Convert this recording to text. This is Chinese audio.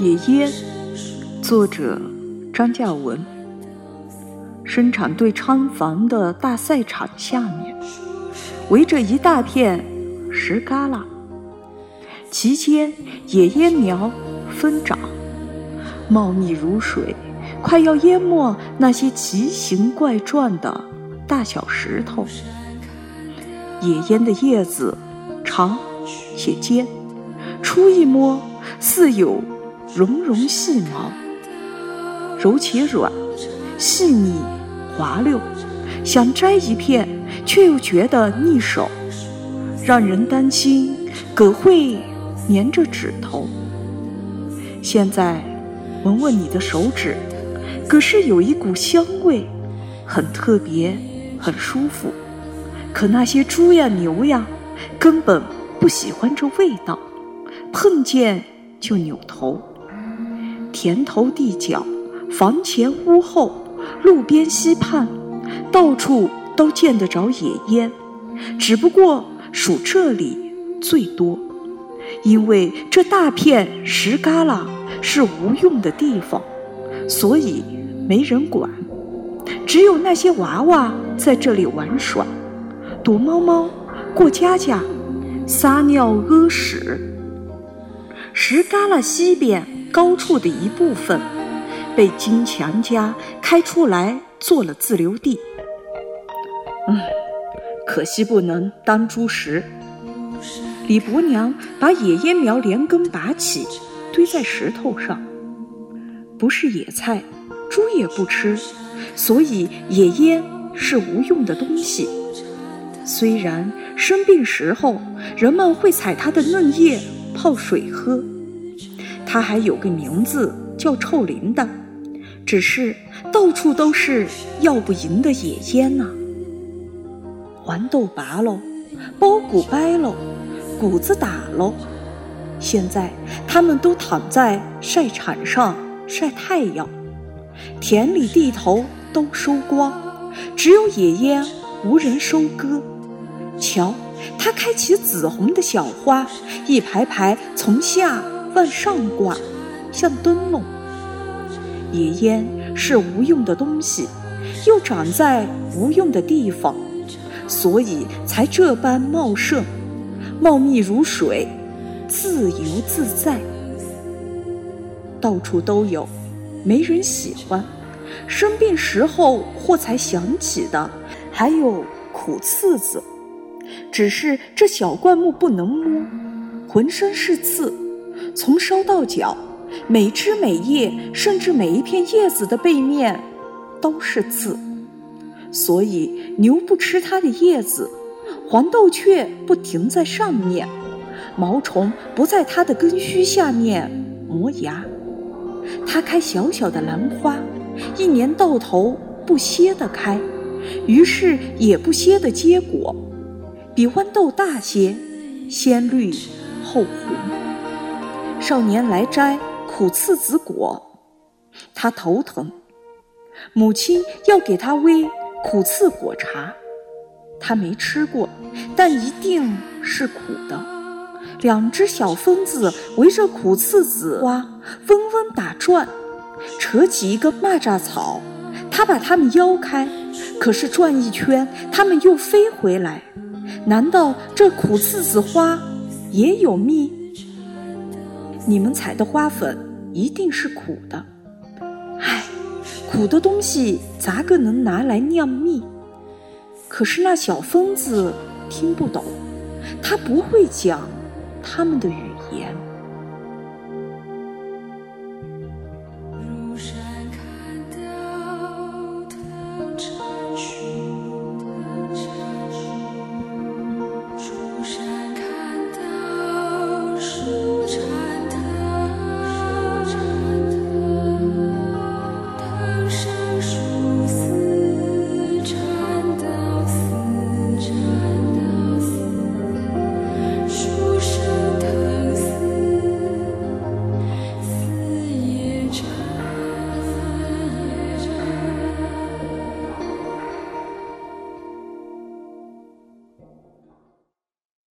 野烟，作者张嘉文。生产队仓房的大赛场下面，围着一大片石旮旯，其间野烟苗疯长，茂密如水，快要淹没那些奇形怪状的大小石头。野烟的叶子长且尖，初一摸似有。绒绒细毛，柔且软，细腻滑溜，想摘一片，却又觉得腻手，让人担心葛会粘着指头。现在闻闻你的手指，可是有一股香味，很特别，很舒服。可那些猪呀牛呀，根本不喜欢这味道，碰见就扭头。田头地角、房前屋后、路边溪畔，到处都见得着野烟，只不过数这里最多，因为这大片石旮旯是无用的地方，所以没人管，只有那些娃娃在这里玩耍，躲猫猫、过家家、撒尿屙屎。石旮旯西边。高处的一部分被金强家开出来做了自留地。嗯，可惜不能当猪食。李伯娘把野烟苗连根拔起，堆在石头上。不是野菜，猪也不吃，所以野烟是无用的东西。虽然生病时候人们会采它的嫩叶泡水喝。它还有个名字叫臭铃铛，只是到处都是要不赢的野烟呐。黄豆拔喽，苞谷掰喽，谷子打喽。现在他们都躺在晒场上晒太阳，田里地头都收光，只有野烟无人收割。瞧，它开起紫红的小花，一排排从下。往上挂，像灯笼。野烟是无用的东西，又长在无用的地方，所以才这般茂盛，茂密如水，自由自在，到处都有，没人喜欢。生病时候或才想起的，还有苦刺子，只是这小灌木不能摸，浑身是刺。从梢到脚，每枝每叶，甚至每一片叶子的背面，都是刺。所以牛不吃它的叶子，黄豆却不停在上面，毛虫不在它的根须下面磨牙。它开小小的兰花，一年到头不歇地开，于是也不歇地结果，比豌豆大些，先绿后红。少年来摘苦刺子果，他头疼。母亲要给他煨苦刺果茶，他没吃过，但一定是苦的。两只小疯子围着苦刺子花嗡嗡打转，扯起一个蚂蚱草，他把它们摇开，可是转一圈，它们又飞回来。难道这苦刺子花也有蜜？你们采的花粉一定是苦的，唉，苦的东西咋个能拿来酿蜜？可是那小疯子听不懂，他不会讲他们的语言。